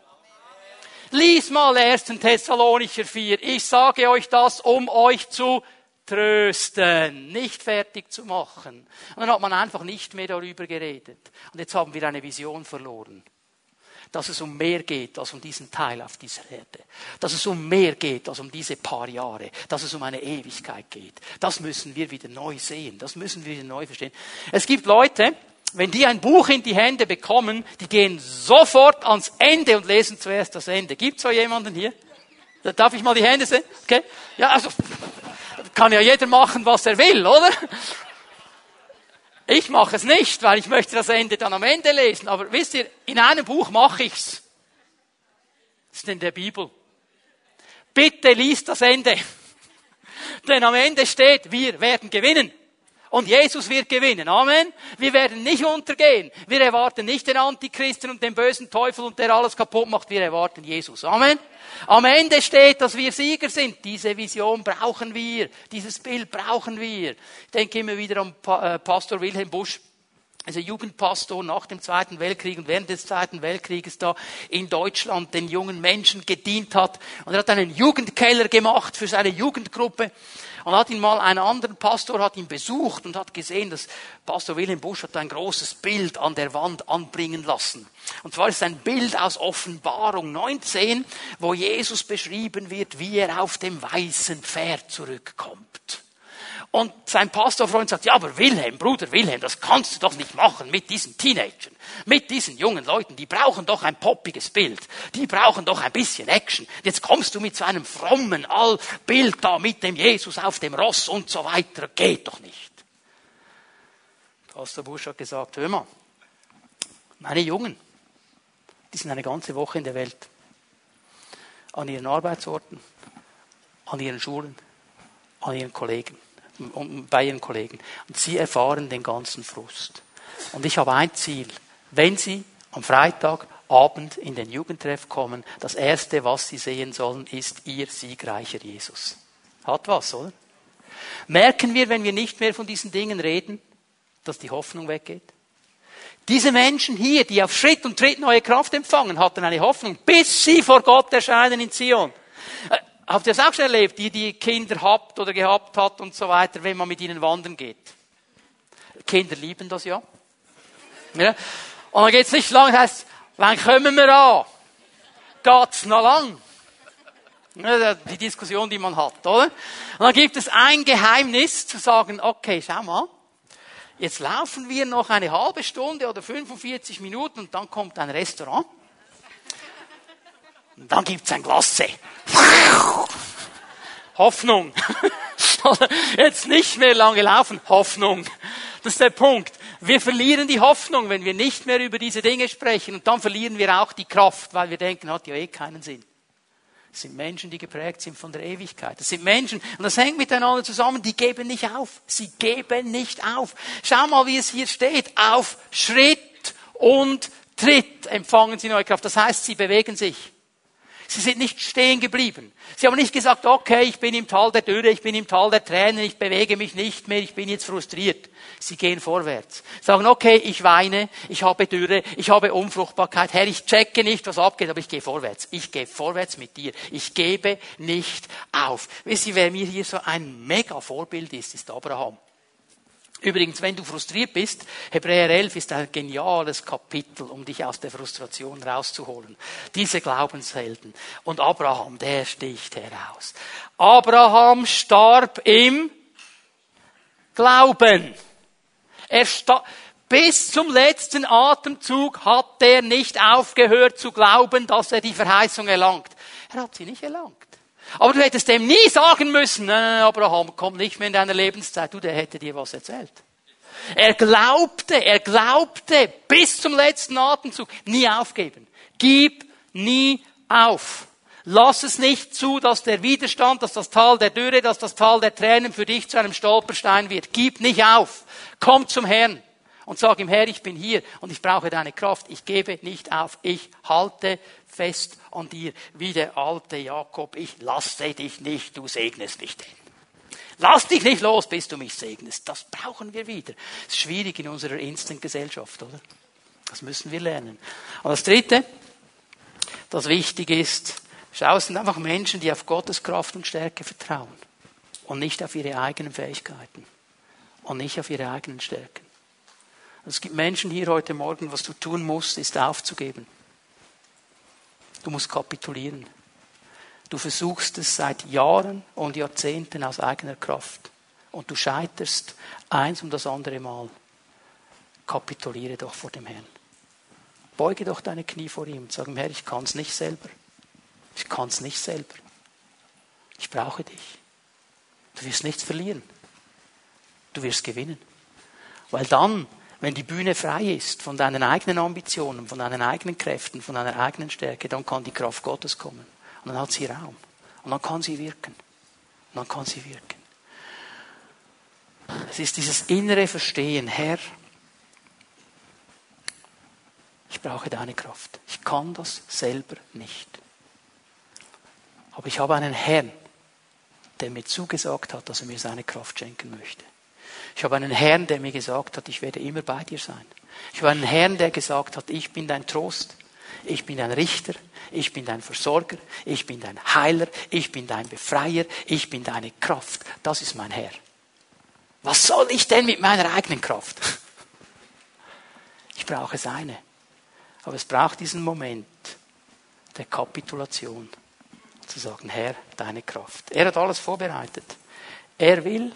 Lies mal 1. Thessalonicher 4. Ich sage euch das, um euch zu trösten, nicht fertig zu machen. Und dann hat man einfach nicht mehr darüber geredet. Und jetzt haben wir eine Vision verloren dass es um mehr geht als um diesen Teil auf dieser Erde. Dass es um mehr geht als um diese paar Jahre. Dass es um eine Ewigkeit geht. Das müssen wir wieder neu sehen. Das müssen wir wieder neu verstehen. Es gibt Leute, wenn die ein Buch in die Hände bekommen, die gehen sofort ans Ende und lesen zuerst das Ende. Gibt es so jemanden hier? Darf ich mal die Hände sehen? Okay? Ja, also, kann ja jeder machen, was er will, oder? Ich mache es nicht, weil ich möchte das Ende dann am Ende lesen. Aber wisst ihr, in einem Buch mache ich's. Das ist in der Bibel. Bitte liest das Ende. Denn am Ende steht, wir werden gewinnen. Und Jesus wird gewinnen. Amen. Wir werden nicht untergehen. Wir erwarten nicht den Antichristen und den bösen Teufel und der alles kaputt macht. Wir erwarten Jesus. Amen. Am Ende steht, dass wir Sieger sind. Diese Vision brauchen wir. Dieses Bild brauchen wir. Ich denke immer wieder an äh, Pastor Wilhelm Busch also Jugendpastor nach dem Zweiten Weltkrieg und während des Zweiten Weltkrieges da in Deutschland den jungen Menschen gedient hat. Und er hat einen Jugendkeller gemacht für seine Jugendgruppe. Und hat ihn mal ein anderer Pastor hat ihn besucht und hat gesehen, dass Pastor Wilhelm Busch hat ein großes Bild an der Wand anbringen lassen. Und zwar ist ein Bild aus Offenbarung 19, wo Jesus beschrieben wird, wie er auf dem weißen Pferd zurückkommt. Und sein Pastorfreund sagt, ja, aber Wilhelm, Bruder Wilhelm, das kannst du doch nicht machen mit diesen Teenagern, mit diesen jungen Leuten, die brauchen doch ein poppiges Bild, die brauchen doch ein bisschen Action. Jetzt kommst du mit so einem frommen Allbild da mit dem Jesus auf dem Ross und so weiter, geht doch nicht. Pastor Busch hat gesagt, hör mal, meine Jungen, die sind eine ganze Woche in der Welt, an ihren Arbeitsorten, an ihren Schulen, an ihren Kollegen bei ihren Kollegen. Und sie erfahren den ganzen Frust. Und ich habe ein Ziel. Wenn sie am Freitagabend in den Jugendtreff kommen, das erste, was sie sehen sollen, ist ihr siegreicher Jesus. Hat was, oder? Merken wir, wenn wir nicht mehr von diesen Dingen reden, dass die Hoffnung weggeht? Diese Menschen hier, die auf Schritt und Tritt neue Kraft empfangen, hatten eine Hoffnung, bis sie vor Gott erscheinen in Zion. Habt ihr das auch schon erlebt, die, die Kinder habt oder gehabt hat und so weiter, wenn man mit ihnen wandern geht? Kinder lieben das ja. ja. Und dann geht's nicht lang, heißt, wann kommen wir an? Geht's noch lang? Ja, die Diskussion, die man hat, oder? Und dann gibt es ein Geheimnis, zu sagen, okay, schau mal, jetzt laufen wir noch eine halbe Stunde oder 45 Minuten und dann kommt ein Restaurant. Und dann gibt's ein Glasse. Hoffnung. Jetzt nicht mehr lange laufen. Hoffnung. Das ist der Punkt. Wir verlieren die Hoffnung, wenn wir nicht mehr über diese Dinge sprechen. Und dann verlieren wir auch die Kraft, weil wir denken, hat ja eh keinen Sinn. Das sind Menschen, die geprägt sind von der Ewigkeit. Das sind Menschen, und das hängt miteinander zusammen, die geben nicht auf. Sie geben nicht auf. Schau mal, wie es hier steht. Auf Schritt und Tritt empfangen sie neue Kraft. Das heißt, sie bewegen sich. Sie sind nicht stehen geblieben. Sie haben nicht gesagt, okay, ich bin im Tal der Dürre, ich bin im Tal der Tränen, ich bewege mich nicht mehr, ich bin jetzt frustriert. Sie gehen vorwärts. Sagen, okay, ich weine, ich habe Dürre, ich habe Unfruchtbarkeit. Herr, ich checke nicht, was abgeht, aber ich gehe vorwärts. Ich gehe vorwärts mit dir. Ich gebe nicht auf. Wisst ihr, wer mir hier so ein mega Vorbild ist, ist Abraham. Übrigens, wenn du frustriert bist, Hebräer 11 ist ein geniales Kapitel, um dich aus der Frustration rauszuholen. Diese Glaubenshelden. Und Abraham, der sticht heraus. Abraham starb im Glauben. Er starb, Bis zum letzten Atemzug hat er nicht aufgehört zu glauben, dass er die Verheißung erlangt. Er hat sie nicht erlangt. Aber du hättest dem nie sagen müssen, nein, Abraham, komm nicht mehr in deiner Lebenszeit. Du, der hätte dir was erzählt. Er glaubte, er glaubte bis zum letzten Atemzug. Nie aufgeben. Gib nie auf. Lass es nicht zu, dass der Widerstand, dass das Tal der Dürre, dass das Tal der Tränen für dich zu einem Stolperstein wird. Gib nicht auf. Komm zum Herrn und sag ihm, Herr, ich bin hier und ich brauche deine Kraft. Ich gebe nicht auf. Ich halte fest an dir, wie der alte Jakob. Ich lasse dich nicht, du segnest mich denn. Lass dich nicht los, bis du mich segnest. Das brauchen wir wieder. Das ist schwierig in unserer Instant-Gesellschaft, oder? Das müssen wir lernen. Und das Dritte, das wichtig ist, schau, es sind einfach Menschen, die auf Gottes Kraft und Stärke vertrauen und nicht auf ihre eigenen Fähigkeiten und nicht auf ihre eigenen Stärken. Es gibt Menschen hier heute Morgen, was du tun musst, ist aufzugeben. Du musst kapitulieren. Du versuchst es seit Jahren und Jahrzehnten aus eigener Kraft. Und du scheiterst eins um das andere Mal. Kapituliere doch vor dem Herrn. Beuge doch deine Knie vor ihm und sag ihm, Herr, ich kann es nicht selber. Ich kann es nicht selber. Ich brauche dich. Du wirst nichts verlieren. Du wirst gewinnen. Weil dann wenn die Bühne frei ist von deinen eigenen Ambitionen, von deinen eigenen Kräften, von deiner eigenen Stärke, dann kann die Kraft Gottes kommen. Und dann hat sie Raum. Und dann kann sie wirken. Und dann kann sie wirken. Es ist dieses innere Verstehen, Herr, ich brauche deine Kraft. Ich kann das selber nicht. Aber ich habe einen Herrn, der mir zugesagt hat, dass er mir seine Kraft schenken möchte. Ich habe einen Herrn, der mir gesagt hat, ich werde immer bei dir sein. Ich habe einen Herrn, der gesagt hat, ich bin dein Trost, ich bin dein Richter, ich bin dein Versorger, ich bin dein Heiler, ich bin dein Befreier, ich bin deine Kraft. Das ist mein Herr. Was soll ich denn mit meiner eigenen Kraft? Ich brauche seine. Aber es braucht diesen Moment der Kapitulation, zu sagen, Herr, deine Kraft. Er hat alles vorbereitet. Er will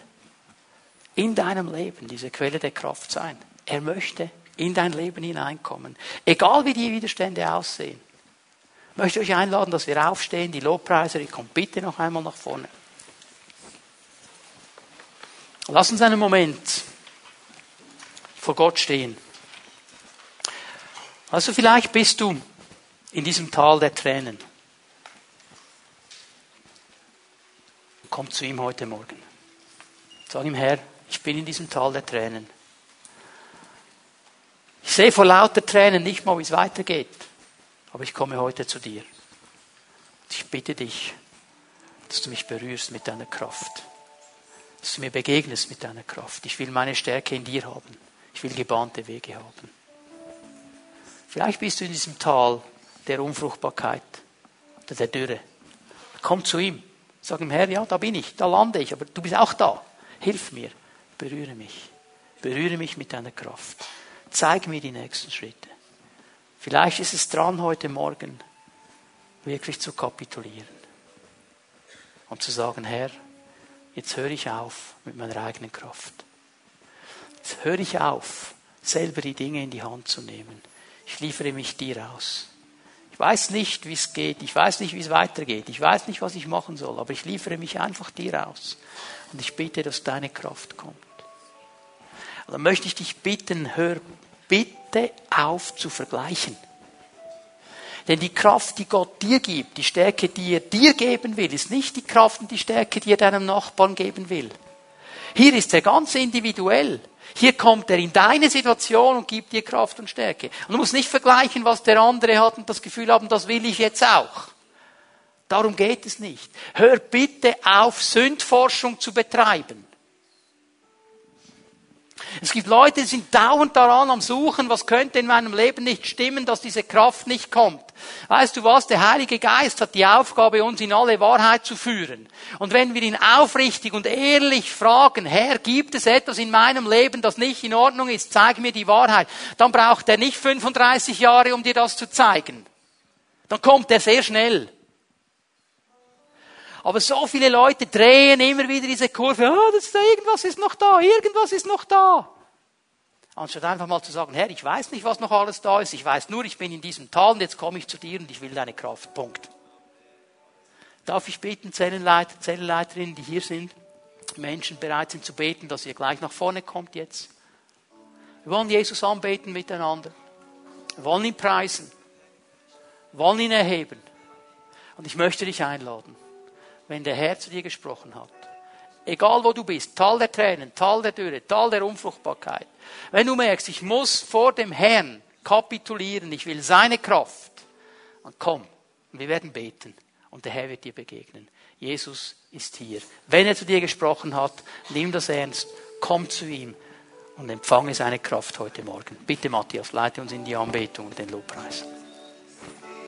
in deinem Leben diese Quelle der Kraft sein. Er möchte in dein Leben hineinkommen. Egal wie die Widerstände aussehen. Ich möchte euch einladen, dass wir aufstehen. Die Lobpreiser, ihr kommt bitte noch einmal nach vorne. Lass uns einen Moment vor Gott stehen. Also vielleicht bist du in diesem Tal der Tränen. Komm zu ihm heute Morgen. Sag ihm, Herr, ich bin in diesem Tal der Tränen. Ich sehe vor lauter Tränen nicht mal, wie es weitergeht. Aber ich komme heute zu dir. Ich bitte dich, dass du mich berührst mit deiner Kraft. Dass du mir begegnest mit deiner Kraft. Ich will meine Stärke in dir haben. Ich will gebahnte Wege haben. Vielleicht bist du in diesem Tal der Unfruchtbarkeit oder der Dürre. Komm zu ihm. Sag ihm, Herr, ja, da bin ich, da lande ich, aber du bist auch da. Hilf mir. Berühre mich. Berühre mich mit deiner Kraft. Zeig mir die nächsten Schritte. Vielleicht ist es dran, heute Morgen wirklich zu kapitulieren und zu sagen, Herr, jetzt höre ich auf mit meiner eigenen Kraft. Jetzt höre ich auf, selber die Dinge in die Hand zu nehmen. Ich liefere mich dir aus. Ich weiß nicht, wie es geht. Ich weiß nicht, wie es weitergeht. Ich weiß nicht, was ich machen soll. Aber ich liefere mich einfach dir aus. Und ich bitte, dass deine Kraft kommt. Und dann möchte ich dich bitten, hör bitte auf zu vergleichen. Denn die Kraft, die Gott dir gibt, die Stärke, die er dir geben will, ist nicht die Kraft und die Stärke, die er deinem Nachbarn geben will. Hier ist er ganz individuell. Hier kommt er in deine Situation und gibt dir Kraft und Stärke. Und du musst nicht vergleichen, was der andere hat und das Gefühl haben, das will ich jetzt auch. Darum geht es nicht. Hör bitte auf, Sündforschung zu betreiben. Es gibt Leute, die sind dauernd daran am Suchen, was könnte in meinem Leben nicht stimmen, dass diese Kraft nicht kommt. Weißt du was? Der Heilige Geist hat die Aufgabe, uns in alle Wahrheit zu führen. Und wenn wir ihn aufrichtig und ehrlich fragen, Herr, gibt es etwas in meinem Leben, das nicht in Ordnung ist? Zeig mir die Wahrheit. Dann braucht er nicht 35 Jahre, um dir das zu zeigen. Dann kommt er sehr schnell. Aber so viele Leute drehen immer wieder diese Kurve. Oh, das ist da, irgendwas ist noch da, irgendwas ist noch da. Anstatt einfach mal zu sagen, Herr, ich weiß nicht, was noch alles da ist, ich weiß nur, ich bin in diesem Tal und jetzt komme ich zu dir und ich will deine Kraft. Punkt. Darf ich beten, Zellenleiter, Zellenleiterinnen, die hier sind, Menschen bereit sind zu beten, dass ihr gleich nach vorne kommt jetzt? Wir wollen Jesus anbeten miteinander. Wir wollen ihn preisen. Wir wollen ihn erheben. Und ich möchte dich einladen, wenn der Herr zu dir gesprochen hat, egal wo du bist, Tal der Tränen, Tal der Dürre, Tal der Unfruchtbarkeit, wenn du merkst, ich muss vor dem Herrn kapitulieren, ich will seine Kraft, dann komm, und wir werden beten und der Herr wird dir begegnen. Jesus ist hier. Wenn er zu dir gesprochen hat, nimm das ernst, komm zu ihm und empfange seine Kraft heute Morgen. Bitte Matthias, leite uns in die Anbetung und den Lobpreis.